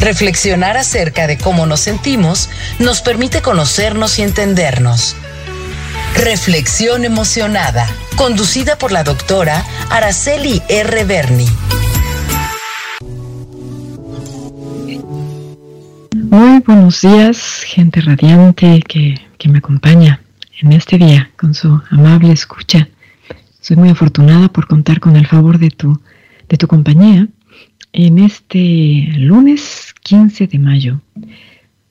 Reflexionar acerca de cómo nos sentimos nos permite conocernos y entendernos. Reflexión emocionada, conducida por la doctora Araceli R. Berni. Muy buenos días, gente radiante que, que me acompaña en este día con su amable escucha. Soy muy afortunada por contar con el favor de tu, de tu compañía en este lunes 15 de mayo.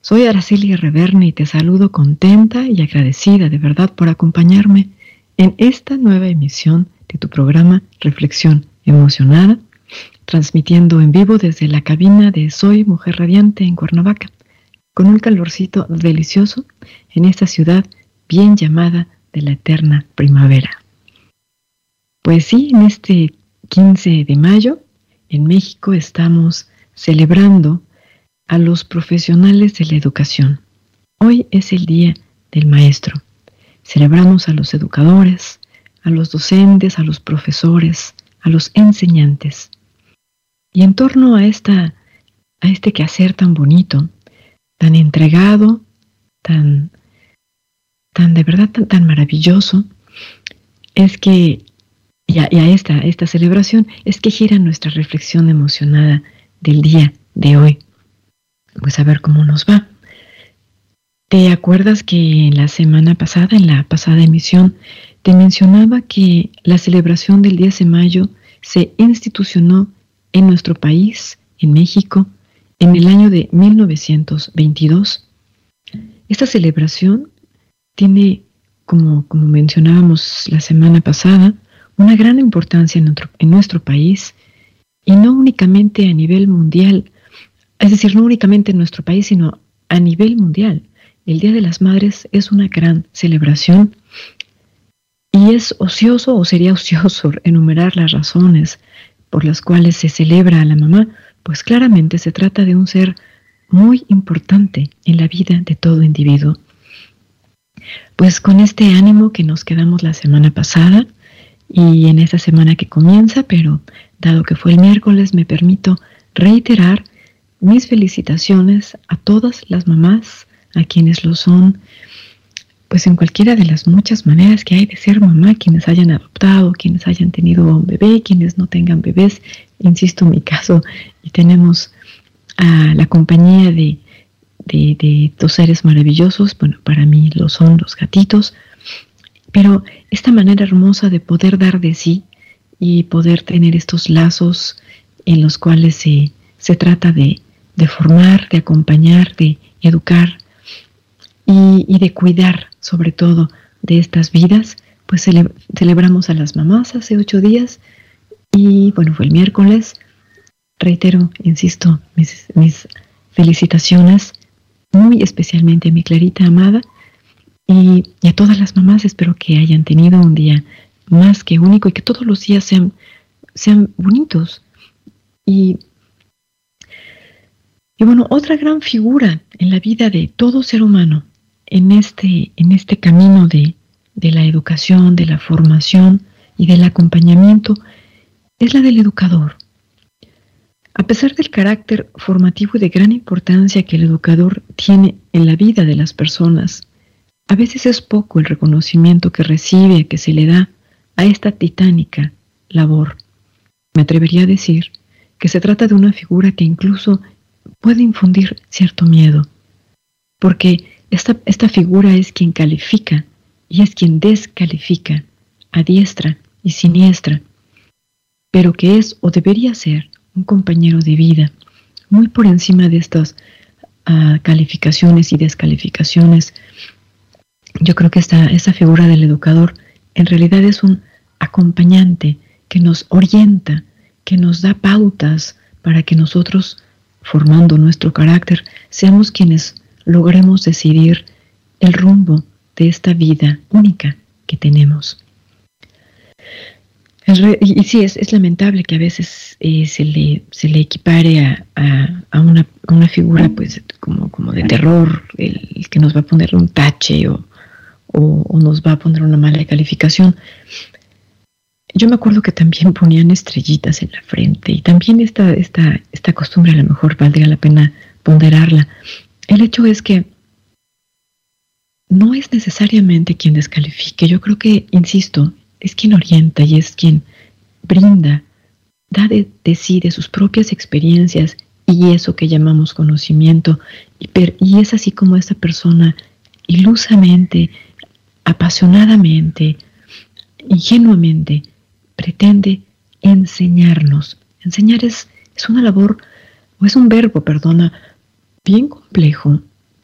Soy Araceli Reverne y te saludo contenta y agradecida de verdad por acompañarme en esta nueva emisión de tu programa Reflexión Emocionada, transmitiendo en vivo desde la cabina de Soy Mujer Radiante en Cuernavaca, con un calorcito delicioso en esta ciudad bien llamada de la eterna primavera. Pues sí, en este 15 de mayo en México estamos celebrando a los profesionales de la educación. Hoy es el Día del Maestro. Celebramos a los educadores, a los docentes, a los profesores, a los enseñantes. Y en torno a, esta, a este quehacer tan bonito, tan entregado, tan, tan de verdad tan, tan maravilloso, es que y a, esta, esta celebración es que gira nuestra reflexión emocionada del día de hoy. Pues a ver cómo nos va. ¿Te acuerdas que la semana pasada, en la pasada emisión, te mencionaba que la celebración del 10 de mayo se institucionó en nuestro país, en México, en el año de 1922? Esta celebración tiene, como, como mencionábamos la semana pasada, una gran importancia en nuestro, país y no únicamente a nivel mundial, es decir, no únicamente en nuestro país, sino a nivel mundial. El Día de las Madres es una gran celebración y es ocioso o sería ocioso enumerar las razones por las cuales se celebra a la mamá, pues claramente se trata de un ser muy importante en la vida de todo individuo. Pues con este ánimo que nos quedamos la semana pasada, y en esta semana que comienza, pero dado que fue el miércoles, me permito reiterar mis felicitaciones a todas las mamás, a quienes lo son, pues en cualquiera de las muchas maneras que hay de ser mamá, quienes hayan adoptado, quienes hayan tenido un bebé, quienes no tengan bebés, insisto en mi caso, y tenemos a la compañía de, de, dos seres maravillosos, bueno, para mí lo son los gatitos, pero esta manera hermosa de poder dar de sí y poder tener estos lazos en los cuales se, se trata de, formar, de acompañar, de educar y, de cuidar sobre todo de estas vidas, pues celebramos a las mamás hace ocho días y bueno, fue el miércoles. Reitero, insisto, mis felicitaciones muy especialmente a mi Clarita amada y, a todas las mamás espero que hayan tenido un día más que único y que todos los días sean, sean bonitos. Y, y bueno, otra gran figura en la vida de todo ser humano en este, en este camino de, de la educación, de la formación y del acompañamiento es la del educador. A pesar del carácter formativo y de gran importancia que el educador tiene en la vida de las personas, a veces es poco el reconocimiento que recibe, que se le da a esta titánica labor. Me atrevería a decir que se trata de una figura que incluso puede infundir cierto miedo, porque esta, esta figura es quien califica y es quien descalifica a diestra y siniestra, pero que es o debería ser un compañero de vida, muy por encima de estas ah, calificaciones y descalificaciones yo creo que esta, esta figura del educador en realidad es un acompañante que nos orienta, que nos da pautas para que nosotros, formando nuestro carácter, seamos quienes logremos decidir el rumbo de esta vida única que tenemos. Y, sí, es, lamentable que a veces eh, se, le, se le equipare a, una, figura pues como, como de terror, el, que nos va a poner un tache o, o, nos va a poner una mala calificación. Yo me acuerdo que también ponían estrellitas en la frente y también esta, esta, esta costumbre a lo mejor valdría la pena ponderarla. El hecho es que no es necesariamente quien descalifique. Yo creo que, insisto, es quien orienta y es quien brinda, da de, sí, de sus propias experiencias y eso que llamamos conocimiento. Y, y es así como esta persona ilusamente, apasionadamente, ingenuamente, pretende enseñarnos. Enseñar es, es una labor, o es un verbo, perdona, bien complejo,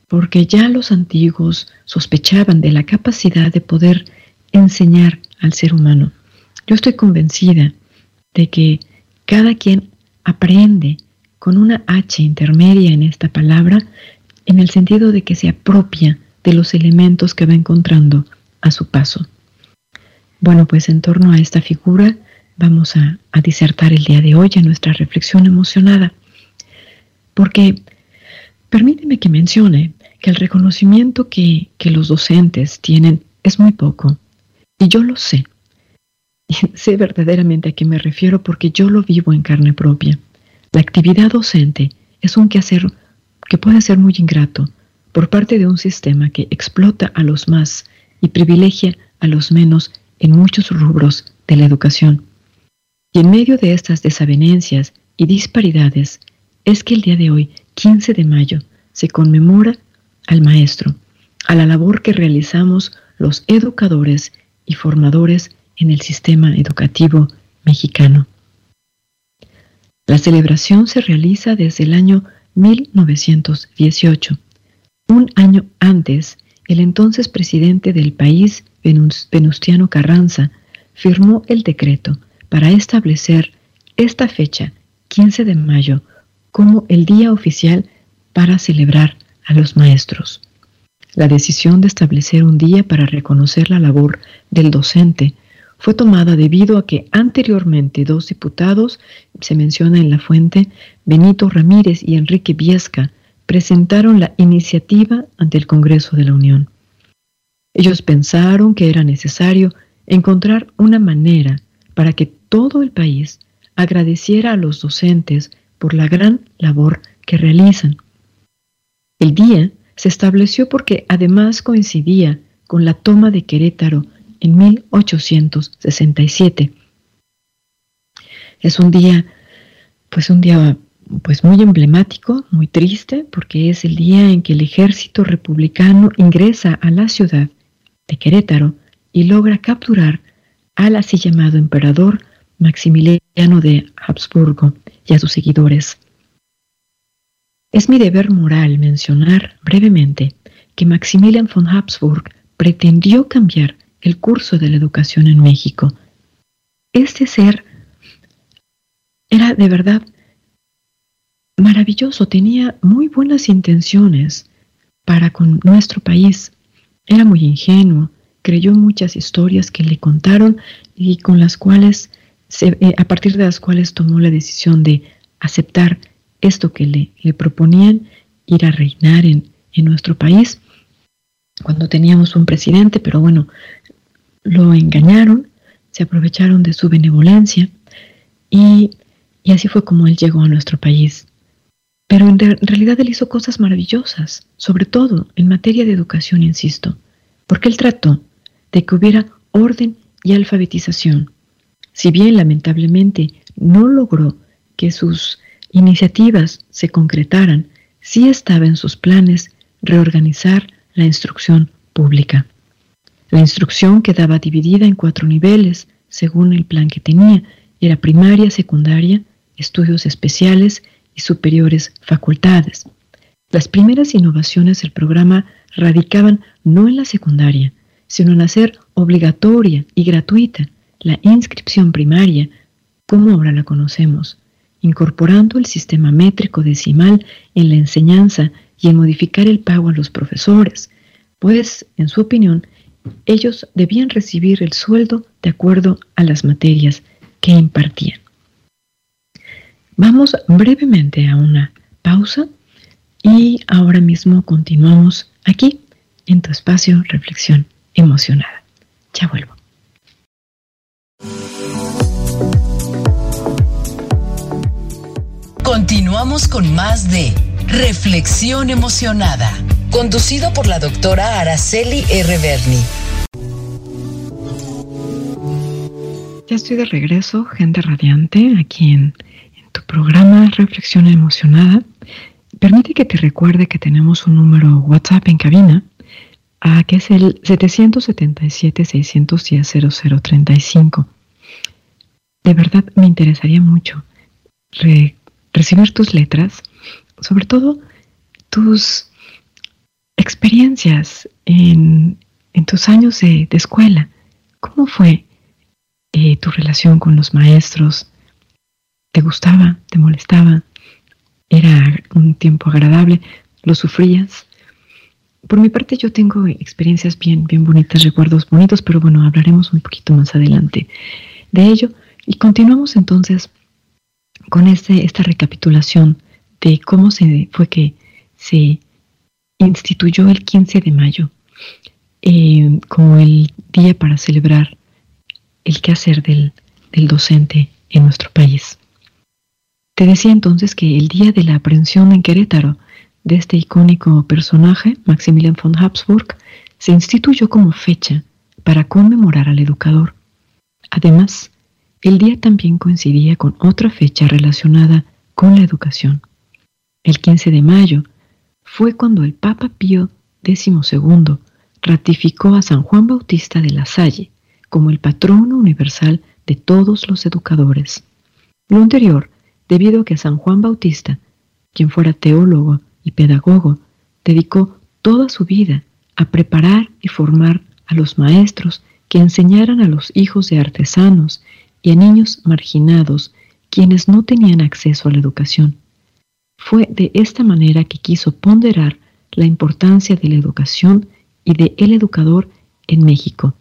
porque ya los antiguos sospechaban de la capacidad de poder enseñar al ser humano. Yo estoy convencida de que cada quien aprende con una H intermedia en esta palabra en el sentido de que se apropia de los elementos que va encontrando a su paso. Bueno, pues en torno a esta figura vamos a, disertar el día de hoy en nuestra reflexión emocionada, porque permíteme que mencione que el reconocimiento que, que los docentes tienen es muy poco, y yo lo sé. Sé verdaderamente a qué me refiero porque yo lo vivo en carne propia. La actividad docente es un quehacer que puede ser muy ingrato por parte de un sistema que explota a los más y privilegia a los menos en muchos rubros de la educación. Y en medio de estas desavenencias y disparidades es que el día de hoy, 15 de mayo, se conmemora al maestro, a la labor que realizamos los educadores y formadores en el sistema educativo mexicano. La celebración se realiza desde el año 1918. Un año antes, el entonces presidente del país, Venustiano Carranza, firmó el decreto para establecer esta fecha, 15 de mayo, como el día oficial para celebrar a los maestros. La decisión de establecer un día para reconocer la labor del docente fue tomada debido a que anteriormente dos diputados, se menciona en la fuente, Benito Ramírez y Enrique Viesca, presentaron la iniciativa ante el Congreso de la Unión. Ellos pensaron que era necesario encontrar una manera para que todo el país agradeciera a los docentes por la gran labor que realizan. El día se estableció porque además coincidía con la toma de Querétaro en 1867. Es un día, pues un día pues muy emblemático, muy triste, porque es el día en que el ejército republicano ingresa a la ciudad de Querétaro y logra capturar al así llamado emperador Maximiliano de Habsburgo y a sus seguidores. Es mi deber moral mencionar brevemente que Maximilian von Habsburg pretendió cambiar el curso de la educación en México. Este ser era de verdad maravilloso, tenía muy buenas intenciones para con nuestro país. Era muy ingenuo, creyó en muchas historias que le contaron y con las cuales, eh, a partir de las cuales tomó la decisión de aceptar esto que le, proponían, ir a reinar en nuestro país, cuando teníamos un presidente, pero bueno, lo engañaron, se aprovecharon de su benevolencia y, así fue como él llegó a nuestro país. Pero en, realidad él hizo cosas maravillosas, sobre todo en materia de educación, insisto, porque él trató de que hubiera orden y alfabetización. Si bien lamentablemente no logró que sus iniciativas se concretaran, sí estaba en sus planes reorganizar la instrucción pública. La instrucción quedaba dividida en cuatro niveles, según el plan que tenía. Era primaria, secundaria, estudios especiales y superiores facultades. Las primeras innovaciones del programa radicaban no en la secundaria, sino en hacer obligatoria y gratuita la inscripción primaria, como ahora la conocemos, incorporando el sistema métrico decimal en la enseñanza y en modificar el pago a los profesores, pues, en su opinión, ellos debían recibir el sueldo de acuerdo a las materias que impartían. Vamos brevemente a una pausa y ahora mismo continuamos aquí en tu espacio Reflexión Emocionada. Ya vuelvo. Continuamos con más de Reflexión Emocionada, conducido por la doctora Araceli R. Berni. Ya estoy de regreso, gente radiante, aquí en, tu programa Reflexión Emocionada. Permite que te recuerde que tenemos un número WhatsApp en cabina, que es el 777-610-0035. De verdad me interesaría mucho recibir tus letras, sobre todo tus experiencias en, tus años de, escuela. ¿Cómo fue eh, tu relación con los maestros? ¿Te gustaba? ¿Te molestaba? ¿Era un tiempo agradable? ¿Lo sufrías? Por mi parte yo tengo experiencias bien, bien bonitas, recuerdos bonitos, pero bueno, hablaremos un poquito más adelante de ello. Y continuamos entonces con este, esta recapitulación de cómo se fue que se instituyó el 15 de mayo eh, como el día para celebrar el quehacer del, del docente en nuestro país. Te decía entonces que el día de la aprehensión en Querétaro de este icónico personaje, Maximilian von Habsburg, se instituyó como fecha para conmemorar al educador. Además, el día también coincidía con otra fecha relacionada con la educación. El 15 de mayo fue cuando el Papa Pío XII ratificó a San Juan Bautista de la Salle como el patrono universal de todos los educadores. Lo anterior, debido a que San Juan Bautista, quien fuera teólogo y pedagogo, dedicó toda su vida a preparar y formar a los maestros que enseñaran a los hijos de artesanos y a niños marginados quienes no tenían acceso a la educación. Fue de esta manera que quiso ponderar la importancia de la educación y de el educador en México.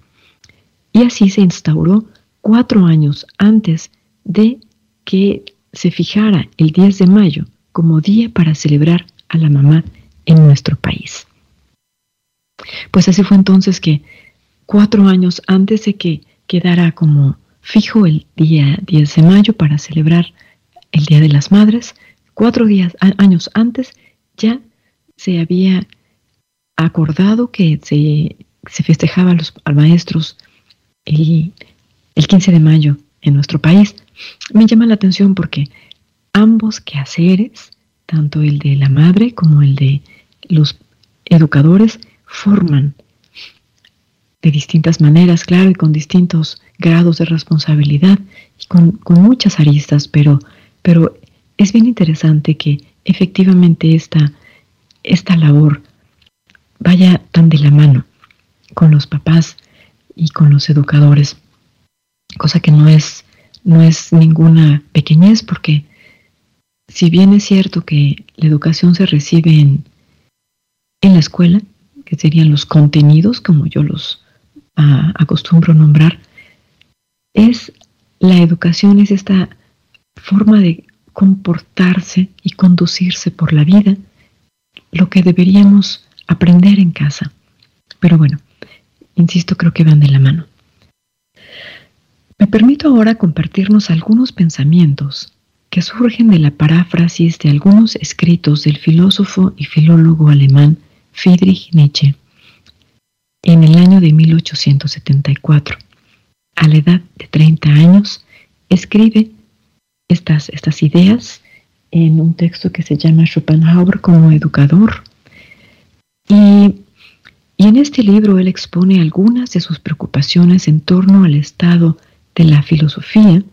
Y así se instauró cuatro años antes de que se fijara el 10 de mayo como día para celebrar a la mamá en nuestro país. Pues así fue entonces que cuatro años antes de que quedara como fijo el día 10 de mayo para celebrar el Día de las Madres. Cuatro años antes ya se había acordado que se, se festejaba a los maestros el, el 15 de mayo en nuestro país. Me llama la atención porque ambos quehaceres, tanto el de la madre como el de los educadores, forman de distintas maneras, claro, y con distintos grados de responsabilidad y con, muchas aristas, pero, pero es bien interesante que efectivamente esta, esta labor vaya tan de la mano con los papás y con los educadores, cosa que no es, no es ninguna pequeñez, porque si bien es cierto que la educación se recibe en, en la escuela, que serían los contenidos, como yo los acostumbro nombrar, es la educación, es esta forma de comportarse y conducirse por la vida, lo que deberíamos aprender en casa. Pero bueno, insisto, creo que van de la mano. Me permito ahora compartirnos algunos pensamientos que surgen de la paráfrasis de algunos escritos del filósofo y filólogo alemán Friedrich Nietzsche en el año de 1874. A la edad de 30 años, escribe estas, estas ideas en un texto que se llama Schopenhauer como educador. Y, y, en este libro él expone algunas de sus preocupaciones en torno al estado de la filosofía,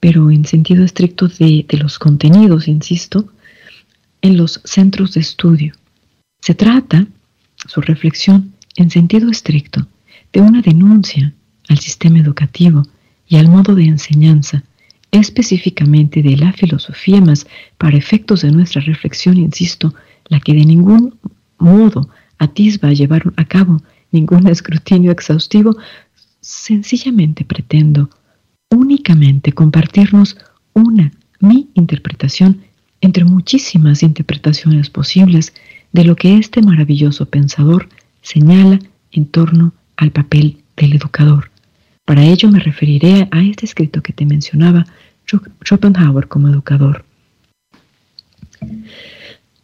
pero en sentido estricto de, de los contenidos, insisto, en los centros de estudio. Se trata, su reflexión, en sentido estricto, de una denuncia al sistema educativo y al modo de enseñanza, específicamente de la filosofía, más para efectos de nuestra reflexión, insisto, la que de ningún modo atisba a llevar a cabo ningún escrutinio exhaustivo, sencillamente pretendo únicamente compartirnos una, mi interpretación, entre muchísimas interpretaciones posibles de lo que este maravilloso pensador señala en torno al papel del educador. Para ello me referiré a este escrito que te mencionaba, Schopenhauer como educador.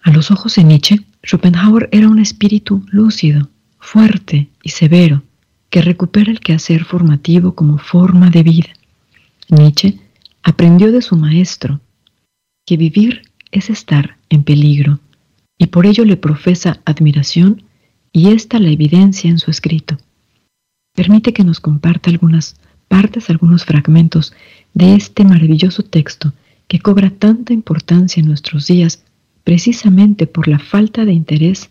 A los ojos de Nietzsche, Schopenhauer era un espíritu lúcido, fuerte y severo, que recupera el quehacer formativo como forma de vida. Nietzsche aprendió de su maestro que vivir es estar en peligro y por ello le profesa admiración y esta la evidencia en su escrito. Permite que nos comparta algunas partes, algunos fragmentos de este maravilloso texto que cobra tanta importancia en nuestros días precisamente por la falta de interés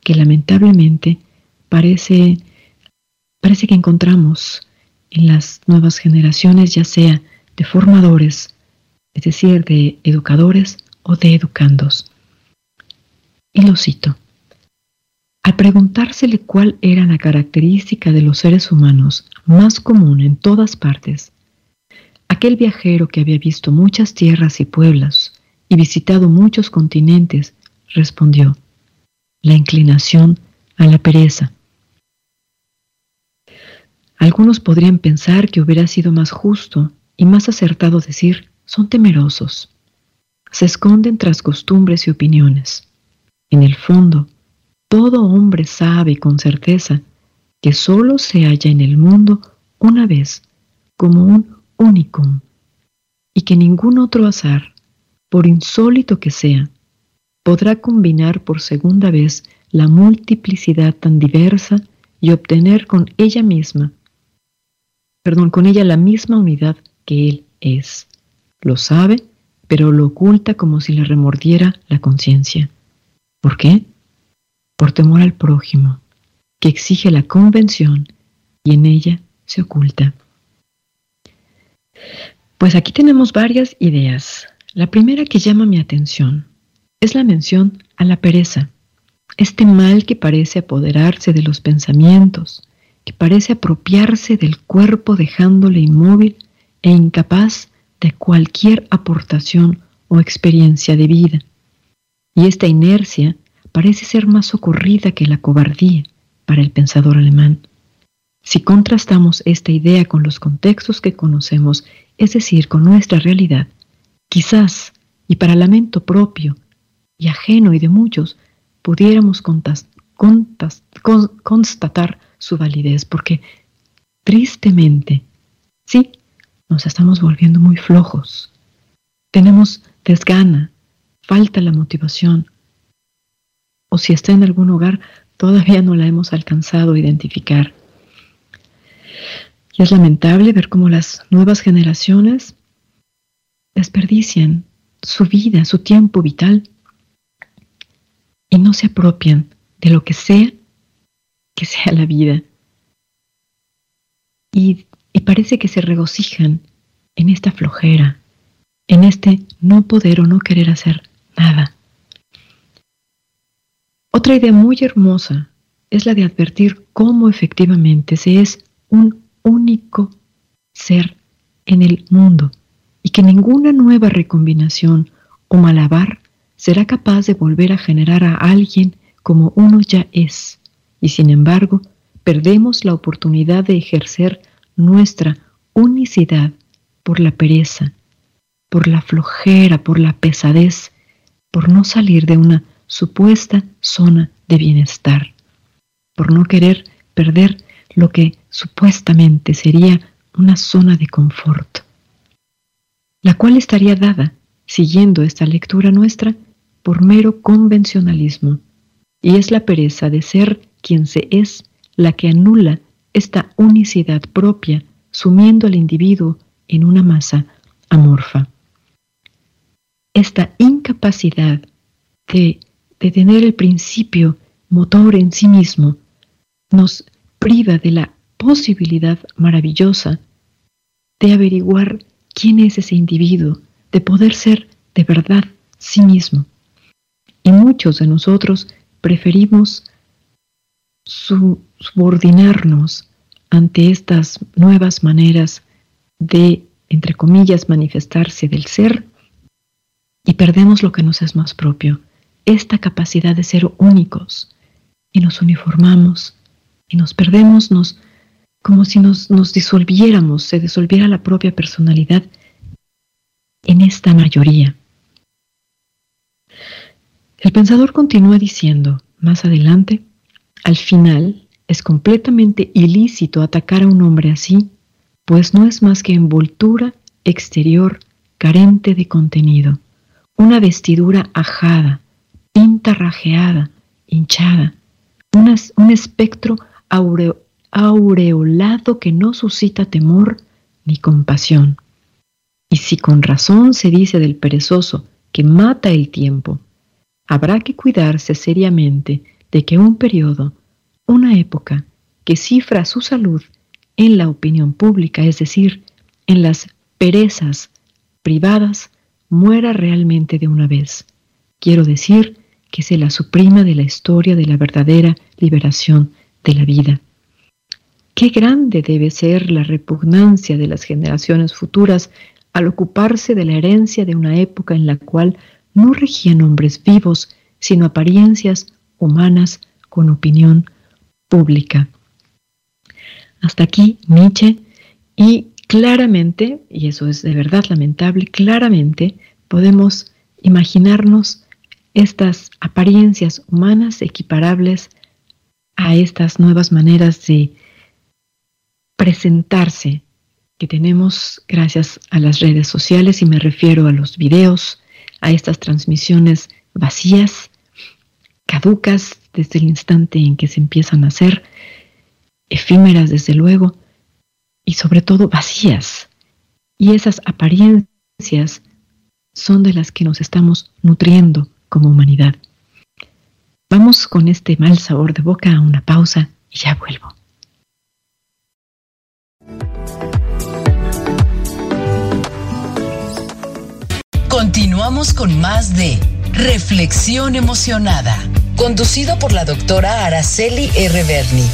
que lamentablemente parece, parece que encontramos en las nuevas generaciones, ya sea de formadores, es decir, de educadores o de educandos. Y lo cito. Al preguntársele cuál era la característica de los seres humanos más común en todas partes, aquel viajero que había visto muchas tierras y pueblos y visitado muchos continentes, respondió, la inclinación a la pereza. Algunos podrían pensar que hubiera sido más justo y más acertado decir, son temerosos. Se esconden tras costumbres y opiniones. En el fondo, todo hombre sabe con certeza que solo se halla en el mundo una vez como un unicum y que ningún otro azar, por insólito que sea, podrá combinar por segunda vez la multiplicidad tan diversa y obtener con ella misma, perdón, con ella la misma unidad que él es. Lo sabe, pero lo oculta como si le remordiera la conciencia. ¿Por qué? por temor al prójimo, que exige la convención y en ella se oculta. Pues aquí tenemos varias ideas. La primera que llama mi atención es la mención a la pereza, este mal que parece apoderarse de los pensamientos, que parece apropiarse del cuerpo dejándole inmóvil e incapaz de cualquier aportación o experiencia de vida. Y esta inercia parece ser más socorrida que la cobardía para el pensador alemán. Si contrastamos esta idea con los contextos que conocemos, es decir, con nuestra realidad, quizás, y para lamento propio y ajeno y de muchos, pudiéramos constatar su validez, porque tristemente, sí, nos estamos volviendo muy flojos. Tenemos desgana, falta la motivación, o si está en algún hogar, todavía no la hemos alcanzado a identificar. Y es lamentable ver cómo las nuevas generaciones desperdician su vida, su tiempo vital y no se apropian de lo que sea que sea la vida. Y, parece que se regocijan en esta flojera, en este no poder o no querer hacer nada. Otra idea muy hermosa es la de advertir cómo efectivamente se es un único ser en el mundo y que ninguna nueva recombinación o malabar será capaz de volver a generar a alguien como uno ya es. Y sin embargo, perdemos la oportunidad de ejercer nuestra unicidad por la pereza, por la flojera, por la pesadez, por no salir de una supuesta zona de bienestar, por no querer perder lo que supuestamente sería una zona de confort, la cual estaría dada, siguiendo esta lectura nuestra, por mero convencionalismo, y es la pereza de ser quien se es la que anula esta unicidad propia, sumiendo al individuo en una masa amorfa. Esta incapacidad de de tener el principio motor en sí mismo, nos priva de la posibilidad maravillosa de averiguar quién es ese individuo, de poder ser de verdad sí mismo. Y muchos de nosotros preferimos subordinarnos ante estas nuevas maneras de, entre comillas, manifestarse del ser y perdemos lo que nos es más propio, esta capacidad de ser únicos y nos uniformamos y nos perdemos, nos, como si nos, nos disolviéramos, se disolviera la propia personalidad en esta mayoría. El pensador continúa diciendo, más adelante, al final es completamente ilícito atacar a un hombre así, pues no es más que envoltura exterior carente de contenido, una vestidura ajada, pintarrajeada, hinchada, un espectro aureolado que no suscita temor ni compasión. Y si con razón se dice del perezoso que mata el tiempo, habrá que cuidarse seriamente de que un periodo, una época que cifra su salud en la opinión pública, es decir, en las perezas privadas, muera realmente de una vez. Quiero decir que se la suprima de la historia de la verdadera liberación de la vida. Qué grande debe ser la repugnancia de las generaciones futuras al ocuparse de la herencia de una época en la cual no regían hombres vivos, sino apariencias humanas con opinión pública. Hasta aquí Nietzsche y claramente, y eso es de verdad lamentable, claramente podemos imaginarnos estas apariencias humanas equiparables a estas nuevas maneras de presentarse que tenemos gracias a las redes sociales y me refiero a los videos, a estas transmisiones vacías, caducas desde el instante en que se empiezan a hacer, efímeras desde luego, y sobre todo vacías. Y esas apariencias son de las que nos estamos nutriendo como humanidad. Vamos con este mal sabor de boca a una pausa y ya vuelvo. Continuamos con más de Reflexión Emocionada, conducido por la doctora Araceli R. Berni.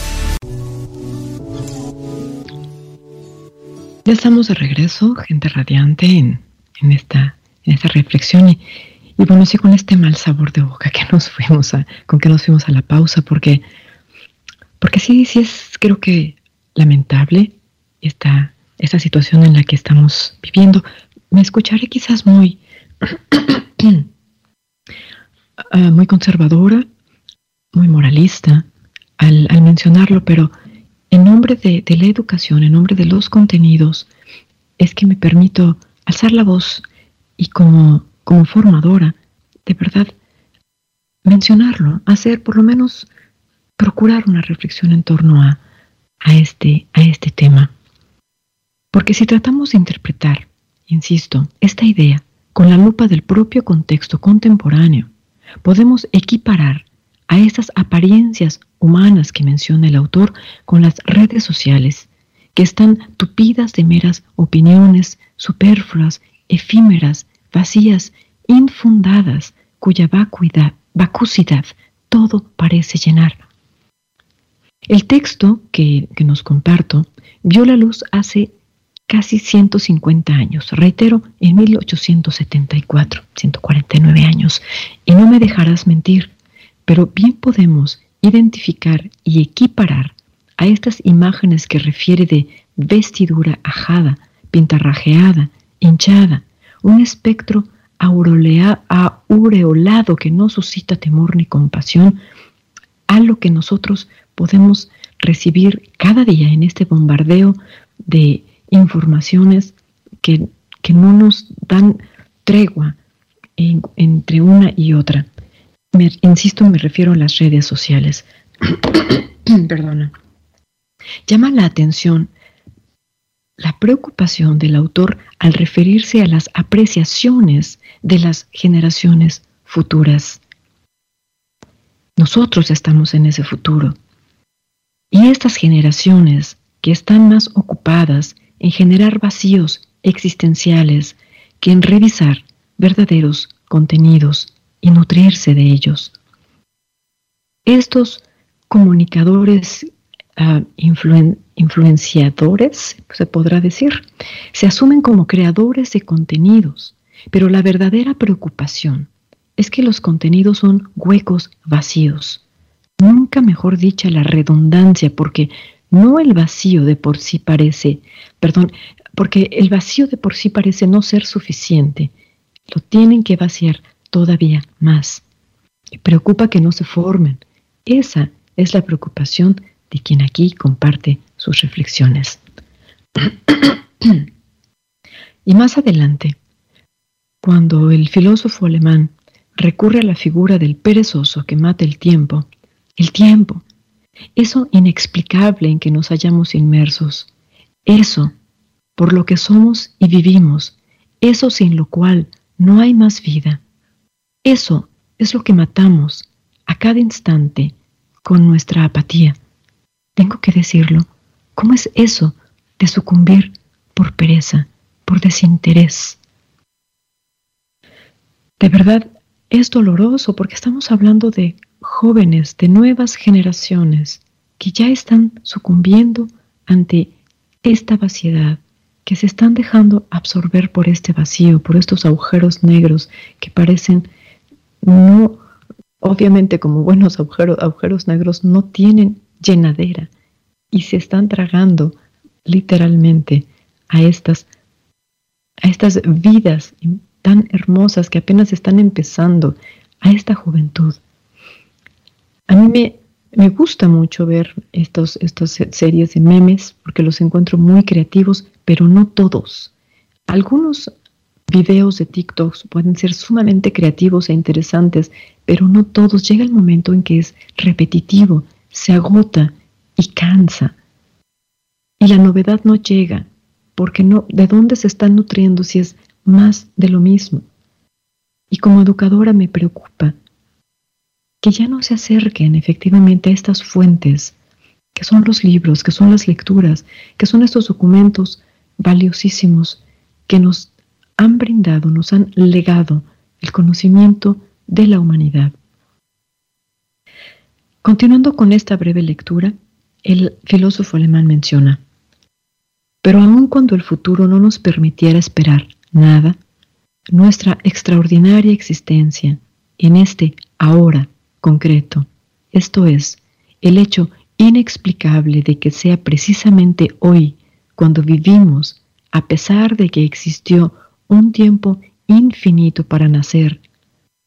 Ya estamos de regreso, gente radiante, en, esta, en esta reflexión y, y, bueno, sí con este mal sabor de boca que nos fuimos a, con que nos fuimos a la pausa, porque, porque sí, sí es creo que lamentable esta, esta situación en la que estamos viviendo. Me escucharé quizás muy, Ah, muy conservadora, muy moralista al, mencionarlo, pero en nombre de, la educación, en nombre de los contenidos, es que me permito alzar la voz y como, como formadora, de verdad, mencionarlo, hacer por lo menos procurar una reflexión en torno a, a, este, a este tema. Porque si tratamos de interpretar, insisto, esta idea con la lupa del propio contexto contemporáneo, podemos equiparar a esas apariencias humanas que menciona el autor con las redes sociales, que están tupidas de meras opiniones superfluas, efímeras, vacías, infundadas, cuya vacuidad, todo parece llenar. El texto que, que nos comparto vio la luz hace casi 150 años, reitero, en 1874, 149 años, y no me dejarás mentir, pero bien podemos identificar y equiparar a estas imágenes que refiere de vestidura ajada, pintarrajeada, hinchada, un espectro aureolado que no suscita temor ni compasión, a lo que nosotros podemos recibir cada día en este bombardeo de informaciones que, no nos dan tregua entre una y otra. Insisto, me refiero a las redes sociales. Perdona. Llama la atención la preocupación del autor al referirse a las apreciaciones de las generaciones futuras. Nosotros estamos en ese futuro. Y estas generaciones que están más ocupadas en generar vacíos existenciales que en revisar verdaderos contenidos y nutrirse de ellos. Estos comunicadores ah, influenciadores, se podrá decir. Se asumen como creadores de contenidos, pero la verdadera preocupación es que los contenidos son huecos vacíos. Nunca mejor dicha la redundancia, porque no el vacío de por sí parece, perdón, porque el vacío de por sí parece no ser suficiente. Lo tienen que vaciar todavía más. Y preocupa que no se formen. Esa es la preocupación de quien aquí comparte sus reflexiones. y más adelante, cuando el filósofo alemán recurre a la figura del perezoso que mata el tiempo, el tiempo, eso inexplicable en que nos hallamos inmersos, eso por lo que somos y vivimos, eso sin lo cual no hay más vida, eso es lo que matamos a cada instante con nuestra apatía. Tengo que decirlo, ¿cómo es eso de sucumbir por pereza, por desinterés? De verdad, es doloroso porque estamos hablando de jóvenes, de nuevas generaciones que ya están sucumbiendo ante esta vaciedad, que se están dejando absorber por este vacío, por estos agujeros negros que parecen no, obviamente como buenos agujeros, agujeros negros, no tienen llenadera y se están tragando literalmente a estas, a estas vidas tan hermosas que apenas están empezando, a esta juventud. A mí me, me gusta mucho ver estos, estas series de memes porque los encuentro muy creativos, pero no todos. Algunos videos de TikTok pueden ser sumamente creativos e interesantes, pero no todos. Llega el momento en que es repetitivo, se agota y cansa. Y la novedad no llega, porque no, ¿de dónde se están nutriendo si es más de lo mismo? Y como educadora me preocupa que ya no se acerquen efectivamente a estas fuentes, que son los libros, que son las lecturas, que son estos documentos valiosísimos que nos han brindado, nos han legado el conocimiento de la humanidad. Continuando con esta breve lectura, el filósofo alemán menciona, pero aun cuando el futuro no nos permitiera esperar nada, nuestra extraordinaria existencia en este ahora concreto, esto es, el hecho inexplicable de que sea precisamente hoy cuando vivimos, a pesar de que existió un tiempo infinito para nacer,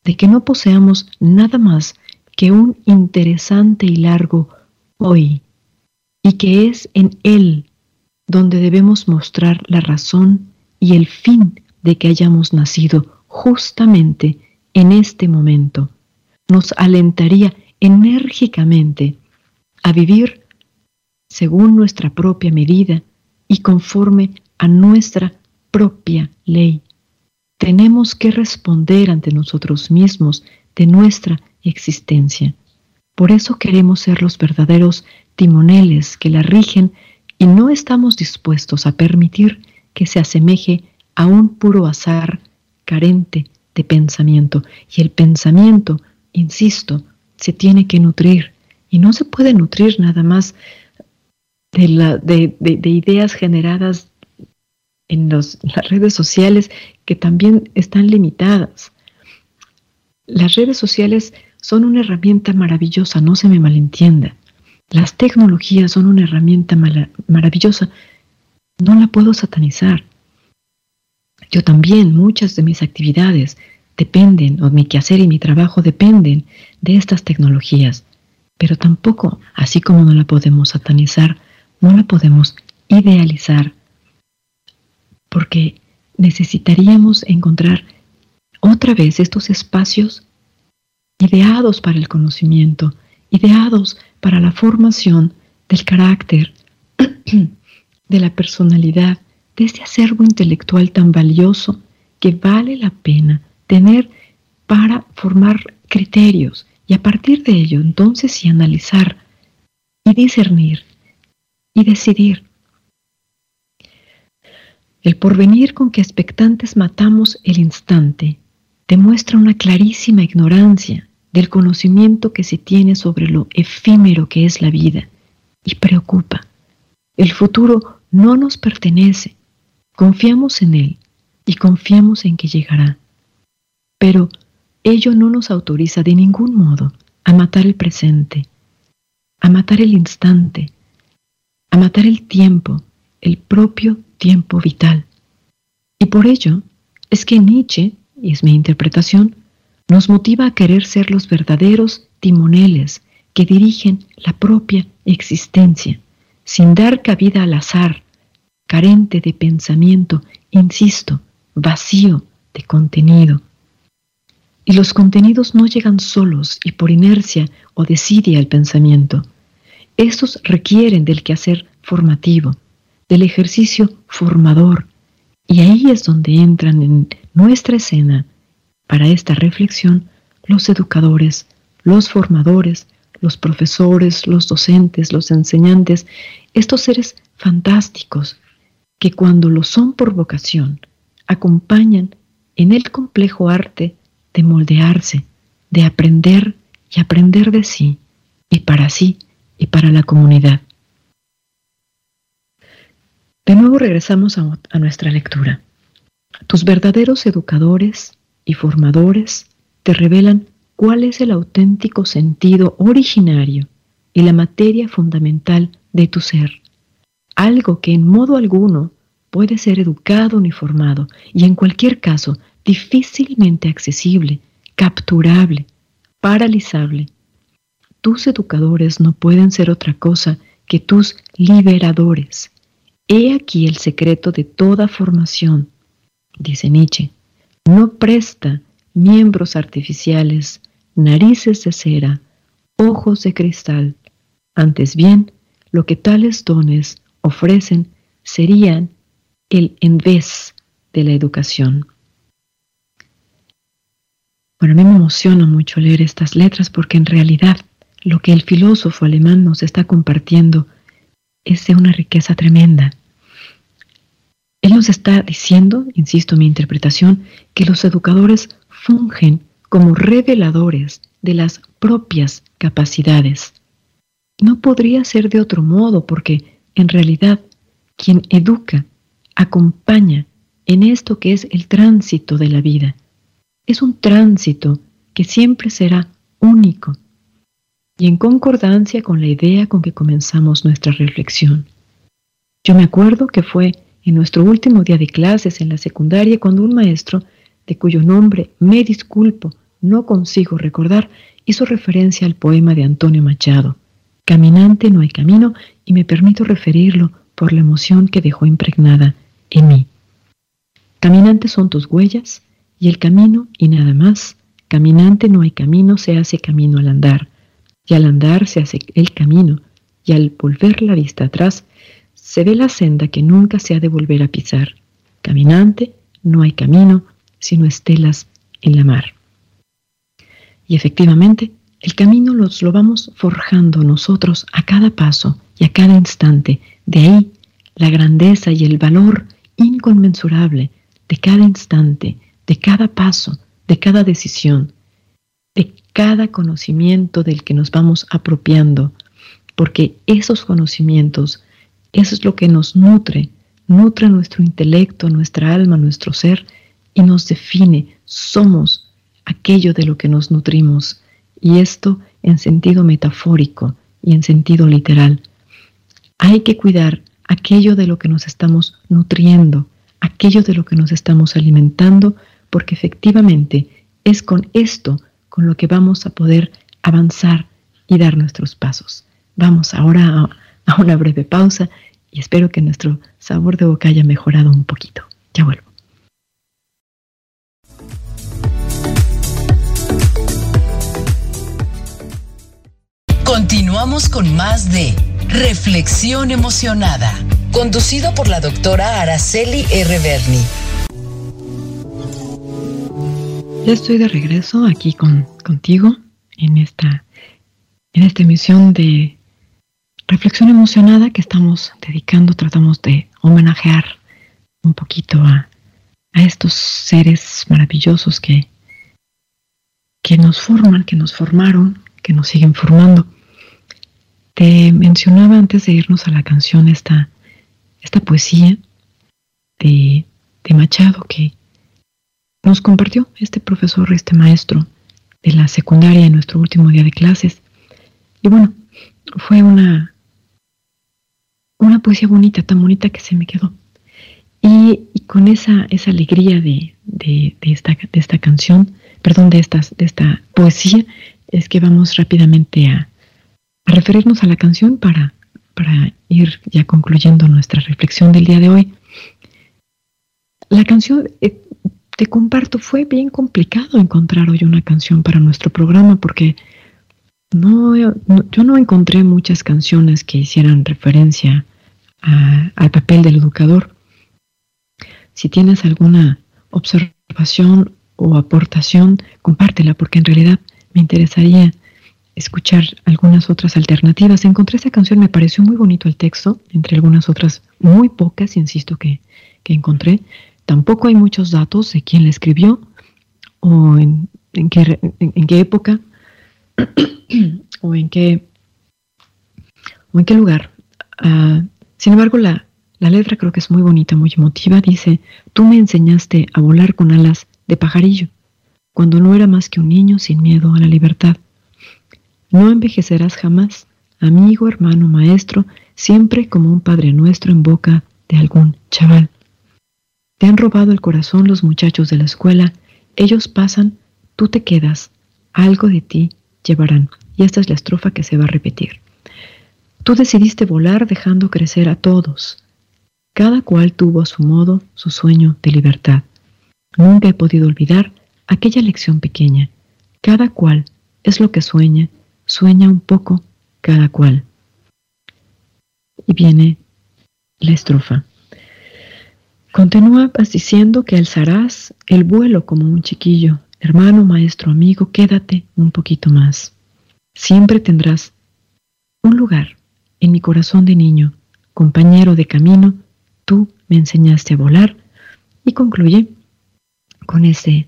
de que no poseamos nada más que un interesante y largo hoy, y que es en él donde debemos mostrar la razón y el fin de que hayamos nacido justamente en este momento, nos alentaría enérgicamente a vivir según nuestra propia medida y conforme a nuestra propia ley. Tenemos que responder ante nosotros mismos de nuestra existencia. Por eso queremos ser los verdaderos timoneles que la rigen y no estamos dispuestos a permitir que se asemeje a un puro azar carente de pensamiento. Y el pensamiento, insisto, se tiene que nutrir y no se puede nutrir nada más de, la, de, ideas generadas en las redes sociales que también están limitadas. Las redes sociales son una herramienta maravillosa, no se me malentienda. Las tecnologías son una herramienta maravillosa, no la puedo satanizar. Yo también, muchas de mis actividades dependen, o mi quehacer y mi trabajo dependen de estas tecnologías, pero tampoco, así como no la podemos satanizar, no la podemos idealizar, porque necesitaríamos encontrar otra vez estos espacios ideados para el conocimiento, ideados para la formación del carácter, de la personalidad, de este acervo intelectual tan valioso que vale la pena tener para formar criterios y a partir de ello entonces sí analizar y discernir y decidir. El porvenir con que expectantes matamos el instante demuestra una clarísima ignorancia del conocimiento que se tiene sobre lo efímero que es la vida y preocupa. El futuro no nos pertenece. Confiamos en él y confiamos en que llegará. Pero ello no nos autoriza de ningún modo a matar el presente, a matar el instante, a matar el tiempo, el propio tiempo vital. Y por ello es que Nietzsche, y es mi interpretación, nos motiva a querer ser los verdaderos timoneles que dirigen la propia existencia, sin dar cabida al azar, carente de pensamiento, insisto, vacío de contenido. Y los contenidos no llegan solos y por inercia o desidia el pensamiento. Estos requieren del quehacer formativo, del ejercicio formador, y ahí es donde entran en nuestra escena para esta reflexión los educadores, los formadores, los profesores, los docentes, los enseñantes, estos seres fantásticos que cuando lo son por vocación, acompañan en el complejo arte de moldearse, de aprender y aprender de sí y para sí y para la comunidad. De nuevo regresamos a, nuestra lectura. Tus verdaderos educadores y formadores te revelan cuál es el auténtico sentido originario y la materia fundamental de tu ser, algo que en modo alguno puede ser educado ni formado y en cualquier caso difícilmente accesible, capturable, paralizable. Tus educadores no pueden ser otra cosa que tus liberadores. He aquí el secreto de toda formación, dice Nietzsche. No presta miembros artificiales, narices de cera, ojos de cristal. Antes bien, lo que tales dones ofrecen serían el en vez de la educación. Bueno, a mí me emociona mucho leer estas letras porque en realidad lo que el filósofo alemán nos está compartiendo es de una riqueza tremenda. Él nos está diciendo, insisto en mi interpretación, que los educadores fungen como reveladores de las propias capacidades. No podría ser de otro modo porque, en realidad, quien educa acompaña en esto que es el tránsito de la vida. Es un tránsito que siempre será único y en concordancia con la idea con que comenzamos nuestra reflexión. Yo me acuerdo que fue en nuestro último día de clases en la secundaria cuando un maestro, de cuyo nombre me disculpo, no consigo recordar, hizo referencia al poema de Antonio Machado, Caminante no hay camino, y me permito referirlo por la emoción que dejó impregnada en mí. Caminantes son tus huellas y el camino y nada más. Caminante no hay camino, se hace camino al andar. Y al andar se hace el camino, y al volver la vista atrás, se ve la senda que nunca se ha de volver a pisar. Caminante, no hay camino, sino estelas en la mar. Y efectivamente, el camino los lo vamos forjando nosotros a cada paso y a cada instante. De ahí la grandeza y el valor inconmensurable de cada instante, de cada paso, de cada decisión, de cada conocimiento del que nos vamos apropiando, porque esos conocimientos, eso es lo que nos nutre, nutre nuestro intelecto, nuestra alma, nuestro ser y nos define, somos aquello de lo que nos nutrimos, y esto en sentido metafórico y en sentido literal. Hay que cuidar aquello de lo que nos estamos nutriendo, aquello de lo que nos estamos alimentando, porque efectivamente es con esto con lo que vamos a poder avanzar y dar nuestros pasos. Vamos ahora a, una breve pausa y espero que nuestro sabor de boca haya mejorado un poquito. Ya vuelvo. Continuamos con más de Reflexión Emocionada, conducido por la doctora Araceli R. Berni. Ya estoy de regreso aquí con, contigo en esta, en esta emisión de Reflexión Emocionada que estamos dedicando, tratamos de homenajear un poquito a, a estos seres maravillosos que, que nos forman, que nos formaron, que nos siguen formando. Te mencionaba antes de irnos a la canción esta, esta poesía de, de Machado que nos compartió este profesor, este maestro de la secundaria en nuestro último día de clases. Y bueno, fue una, una poesía bonita, tan bonita que se me quedó. Y, con esa, esa alegría de, de, esta, de esta canción, perdón, de, estas, de esta poesía, es que vamos rápidamente a, referirnos a la canción para, para ir ya concluyendo nuestra reflexión del día de hoy. La canción, eh, te comparto, fue bien complicado encontrar hoy una canción para nuestro programa porque no, yo no encontré muchas canciones que hicieran referencia al papel del educador. Si tienes alguna observación o aportación, compártela porque en realidad me interesaría escuchar algunas otras alternativas. Encontré esa canción, me pareció muy bonito el texto, entre algunas otras muy pocas, insisto, que, que encontré. Tampoco hay muchos datos de quién la escribió o en, qué, en, qué, época o en qué o en qué lugar. Ah, sin embargo, la, la letra creo que es muy bonita, muy emotiva. Dice, tú me enseñaste a volar con alas de pajarillo, cuando no era más que un niño sin miedo a la libertad. No envejecerás jamás, amigo, hermano, maestro, siempre como un Padre Nuestro en boca de algún chaval. Te han robado el corazón los muchachos de la escuela, ellos pasan, tú te quedas, algo de ti llevarán. Y esta es la estrofa que se va a repetir. Tú decidiste volar dejando crecer a todos. Cada cual tuvo a su modo su sueño de libertad. Nunca he podido olvidar aquella lección pequeña. Cada cual es lo que sueña, sueña un poco cada cual. Y viene la estrofa. Continúa diciendo que alzarás el vuelo como un chiquillo. Hermano, maestro, amigo, quédate un poquito más. Siempre tendrás un lugar en mi corazón de niño, compañero de camino, tú me enseñaste a volar. Y concluye con ese,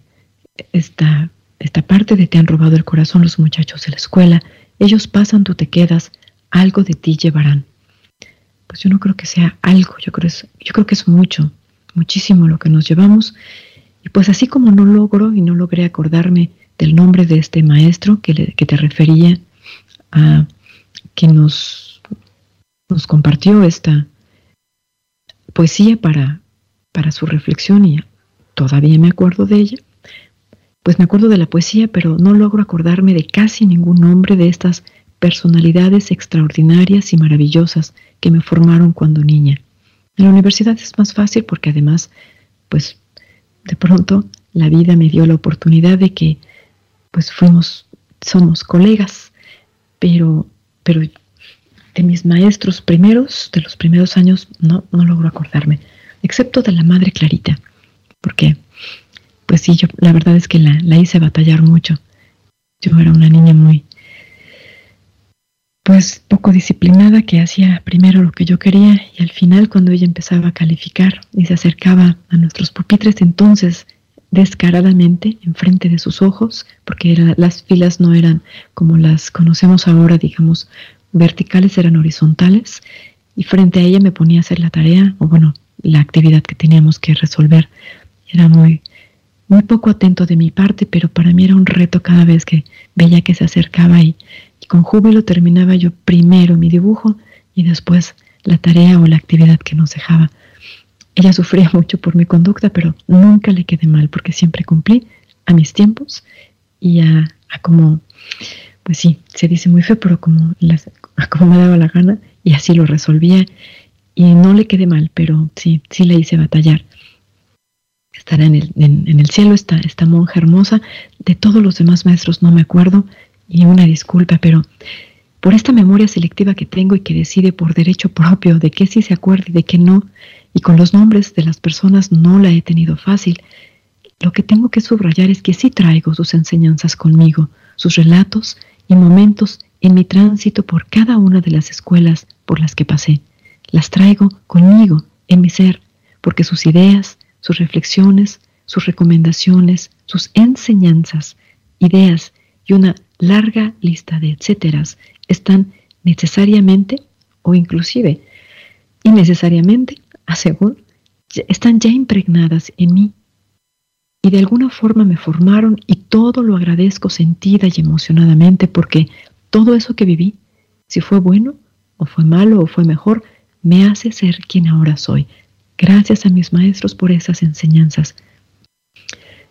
esta, esta parte de te han robado el corazón los muchachos de la escuela, ellos pasan, tú te quedas, algo de ti llevarán. Pues yo no creo que sea algo, yo creo, yo creo que es mucho muchísimo lo que nos llevamos. Y pues así como no logro y no logré acordarme del nombre de este maestro que, te refería, a, que nos, nos compartió esta poesía para, para su reflexión y todavía me acuerdo de ella, pues me acuerdo de la poesía, pero no logro acordarme de casi ningún nombre de estas personalidades extraordinarias y maravillosas que me formaron cuando niña. En la universidad es más fácil porque además, pues de pronto la vida me dio la oportunidad de que pues fuimos, somos colegas, pero, pero de mis maestros primeros, de los primeros años, no, no logro acordarme, excepto de la madre Clarita, porque pues sí, yo la verdad es que la, la hice batallar mucho. Yo era una niña muy, pues poco disciplinada que hacía primero lo que yo quería y al final cuando ella empezaba a calificar y se acercaba a nuestros pupitres entonces descaradamente enfrente de sus ojos porque las filas no eran como las conocemos ahora digamos verticales eran horizontales y frente a ella me ponía a hacer la tarea o bueno la actividad que teníamos que resolver. Era muy muy poco atento de mi parte pero para mí era un reto cada vez que veía que se acercaba y con júbilo terminaba yo primero mi dibujo y después la tarea o la actividad que nos dejaba. Ella sufría mucho por mi conducta, pero nunca le quedé mal porque siempre cumplí a mis tiempos y a, como, pues sí, se dice muy feo, pero como, las, como me daba la gana y así lo resolvía y no le quedé mal, pero sí, sí le hice batallar. Estará en el, en el cielo esta, esta monja hermosa. De todos los demás maestros no me acuerdo, y una disculpa, pero por esta memoria selectiva que tengo y que decide por derecho propio de qué sí se acuerda y de qué no, y con los nombres de las personas no la he tenido fácil, lo que tengo que subrayar es que sí traigo sus enseñanzas conmigo, sus relatos y momentos en mi tránsito por cada una de las escuelas por las que pasé. Las traigo conmigo, en mi ser, porque sus ideas, sus reflexiones, sus recomendaciones, sus enseñanzas ideas y una larga lista de etcéteras están necesariamente o inclusive innecesariamente, aseguro, están ya impregnadas en mí y de alguna forma me formaron y todo lo agradezco sentida y emocionadamente porque todo eso que viví, si fue bueno o fue malo o fue mejor, me hace ser quien ahora soy. Gracias a mis maestros por esas enseñanzas.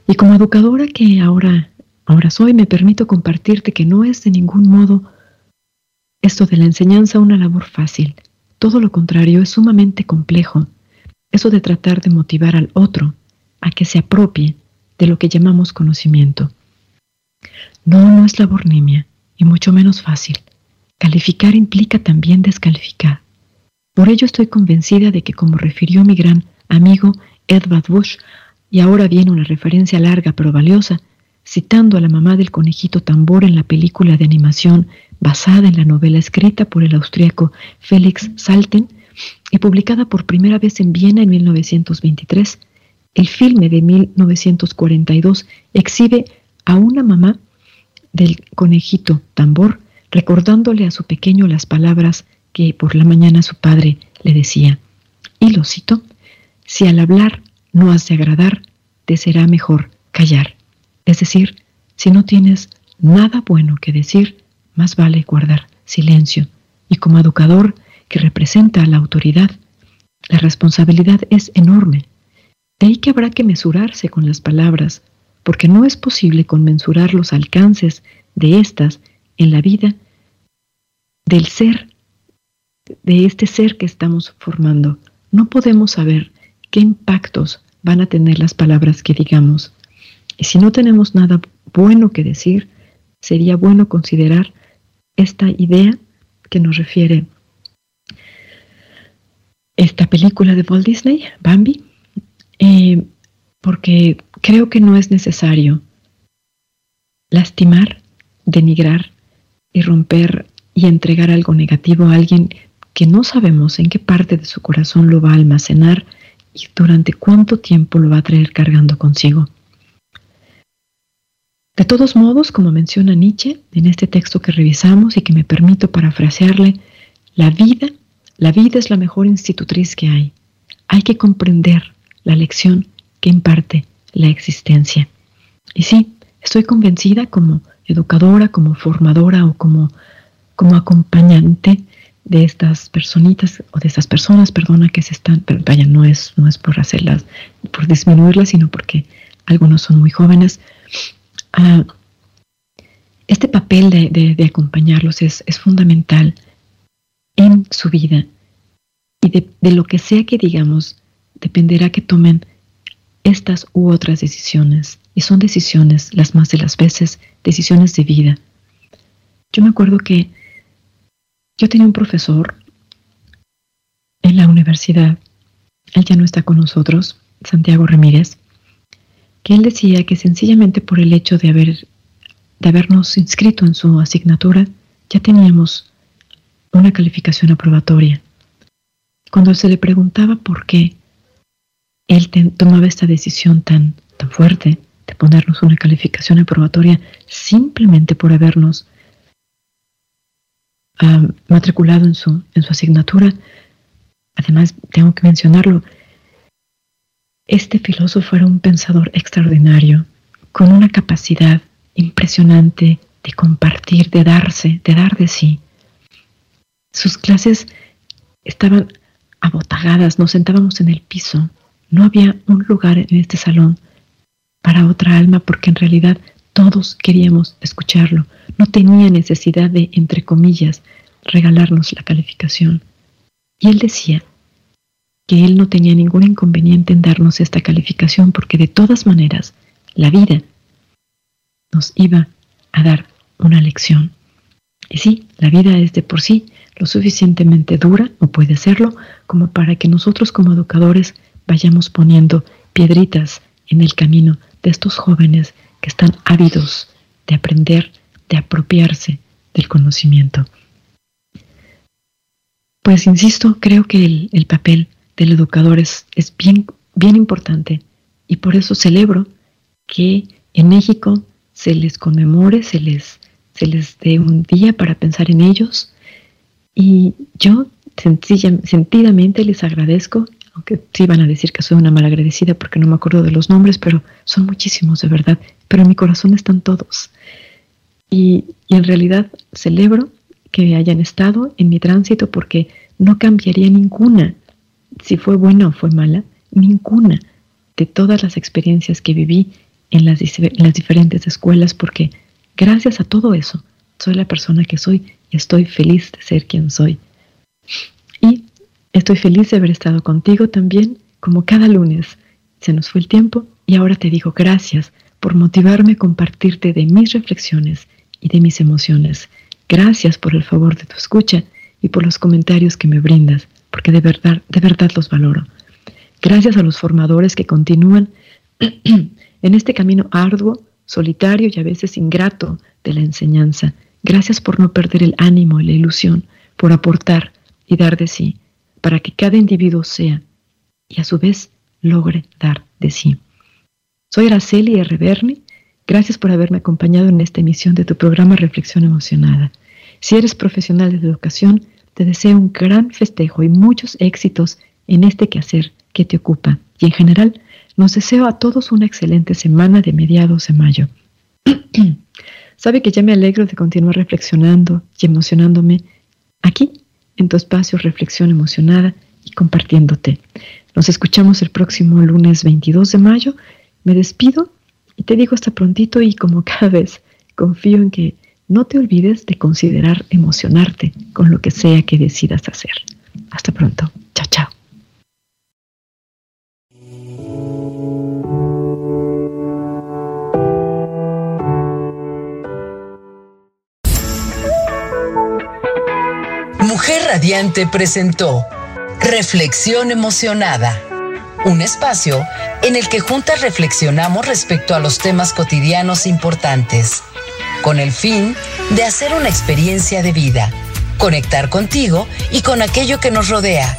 Y como educadora que ahora, ahora soy, me permito compartirte que no es de ningún modo esto de la enseñanza una labor fácil. Todo lo contrario, es sumamente complejo. Eso de tratar de motivar al otro a que se apropie de lo que llamamos conocimiento. No, no es labor nimia, y mucho menos fácil. Calificar implica también descalificar. Por ello estoy convencida de que, como refirió mi gran amigo Edvard Bush, y ahora viene una referencia larga pero valiosa, citando a la mamá del conejito tambor en la película de animación basada en la novela escrita por el austríaco Felix Salten y publicada por primera vez en Viena en 1923, el filme de 1942 exhibe a una mamá del conejito tambor recordándole a su pequeño las palabras que por la mañana su padre le decía. Y lo cito, si al hablar no has de agradar, te será mejor callar. Es decir, si no tienes nada bueno que decir, más vale guardar silencio. Y como educador que representa a la autoridad, la responsabilidad es enorme. De ahí que habrá que mesurarse con las palabras, porque no es posible conmensurar los alcances de estas en la vida del ser, de este ser que estamos formando. No podemos saber qué impactos van a tener las palabras que digamos. Y si no tenemos nada bueno que decir, sería bueno considerar esta idea que nos refiere esta película de Walt Disney, Bambi, eh, porque creo que no es necesario lastimar, denigrar y romper y entregar algo negativo a alguien que no sabemos en qué parte de su corazón lo va a almacenar y durante cuánto tiempo lo va a traer cargando consigo. De todos modos, como menciona Nietzsche en este texto que revisamos y que me permito parafrasearle, la vida, la vida es la mejor institutriz que hay. Hay que comprender la lección que imparte la existencia. Y sí, estoy convencida como educadora, como formadora o como, como acompañante de estas personitas o de estas personas, perdona, que se están, pero vaya, no es, no es por hacerlas, por disminuirlas, sino porque algunos son muy jóvenes, este papel de, acompañarlos es, fundamental en su vida y de, de lo que sea que digamos, dependerá que tomen estas u otras decisiones. Y son decisiones, las más de las veces, decisiones de vida. Yo me acuerdo que yo tenía un profesor en la universidad, él ya no está con nosotros, Santiago Ramírez, que él decía que sencillamente por el hecho de, haber, de habernos inscrito en su asignatura, ya teníamos una calificación aprobatoria. Cuando se le preguntaba por qué él tomaba esta decisión tan, tan fuerte de ponernos una calificación aprobatoria simplemente por habernos ah, matriculado en su, en su asignatura, además tengo que mencionarlo, este filósofo era un pensador extraordinario, con una capacidad impresionante de compartir, de darse, de dar de sí. Sus clases estaban abotagadas, nos sentábamos en el piso, no había un lugar en este salón para otra alma porque en realidad todos queríamos escucharlo. No tenía necesidad de, entre comillas, regalarnos la calificación. Y él decía, que él no tenía ningún inconveniente en darnos esta calificación porque de todas maneras la vida nos iba a dar una lección. Y sí, la vida es de por sí lo suficientemente dura, o puede serlo, como para que nosotros como educadores vayamos poniendo piedritas en el camino de estos jóvenes que están ávidos de aprender, de apropiarse del conocimiento. Pues insisto, creo que el, el papel del educador es, bien, bien importante y por eso celebro que en México se les conmemore, se les, se les dé un día para pensar en ellos. Y yo sentidamente les agradezco, aunque sí van a decir que soy una malagradecida porque no me acuerdo de los nombres, pero son muchísimos de verdad, pero en mi corazón están todos. Y, y en realidad celebro que hayan estado en mi tránsito porque no cambiaría ninguna, si fue buena o fue mala, ninguna de todas las experiencias que viví en las, las diferentes escuelas, porque gracias a todo eso soy la persona que soy y estoy feliz de ser quien soy. Y estoy feliz de haber estado contigo también, como cada lunes. Se nos fue el tiempo y ahora te digo gracias por motivarme a compartirte de mis reflexiones y de mis emociones. Gracias por el favor de tu escucha y por los comentarios que me brindas, porque de verdad, de verdad los valoro. Gracias a los formadores que continúan en este camino arduo, solitario y a veces ingrato de la enseñanza. Gracias por no perder el ánimo y la ilusión, por aportar y dar de sí, para que cada individuo sea y a su vez logre dar de sí. Soy Araceli R. Berni. Gracias por haberme acompañado en esta emisión de tu programa Reflexión Emocionada. Si eres profesional de educación, te deseo un gran festejo y muchos éxitos en este quehacer que te ocupa. Y en general, nos deseo a todos una excelente semana de mediados de mayo. Sabe que ya me alegro de continuar reflexionando y emocionándome aquí, en tu espacio Reflexión Emocionada y compartiéndote. Nos escuchamos el próximo lunes 22 de mayo. Me despido y te digo hasta prontito y como cada vez confío en que no te olvides de considerar emocionarte con lo que sea que decidas hacer. Hasta pronto. Chao, chao. Mujer Radiante presentó Reflexión Emocionada, un espacio en el que juntas reflexionamos respecto a los temas cotidianos importantes, con el fin de hacer una experiencia de vida, conectar contigo y con aquello que nos rodea.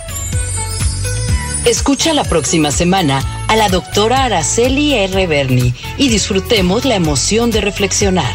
Escucha la próxima semana a la doctora Araceli R. Berni y disfrutemos la emoción de reflexionar.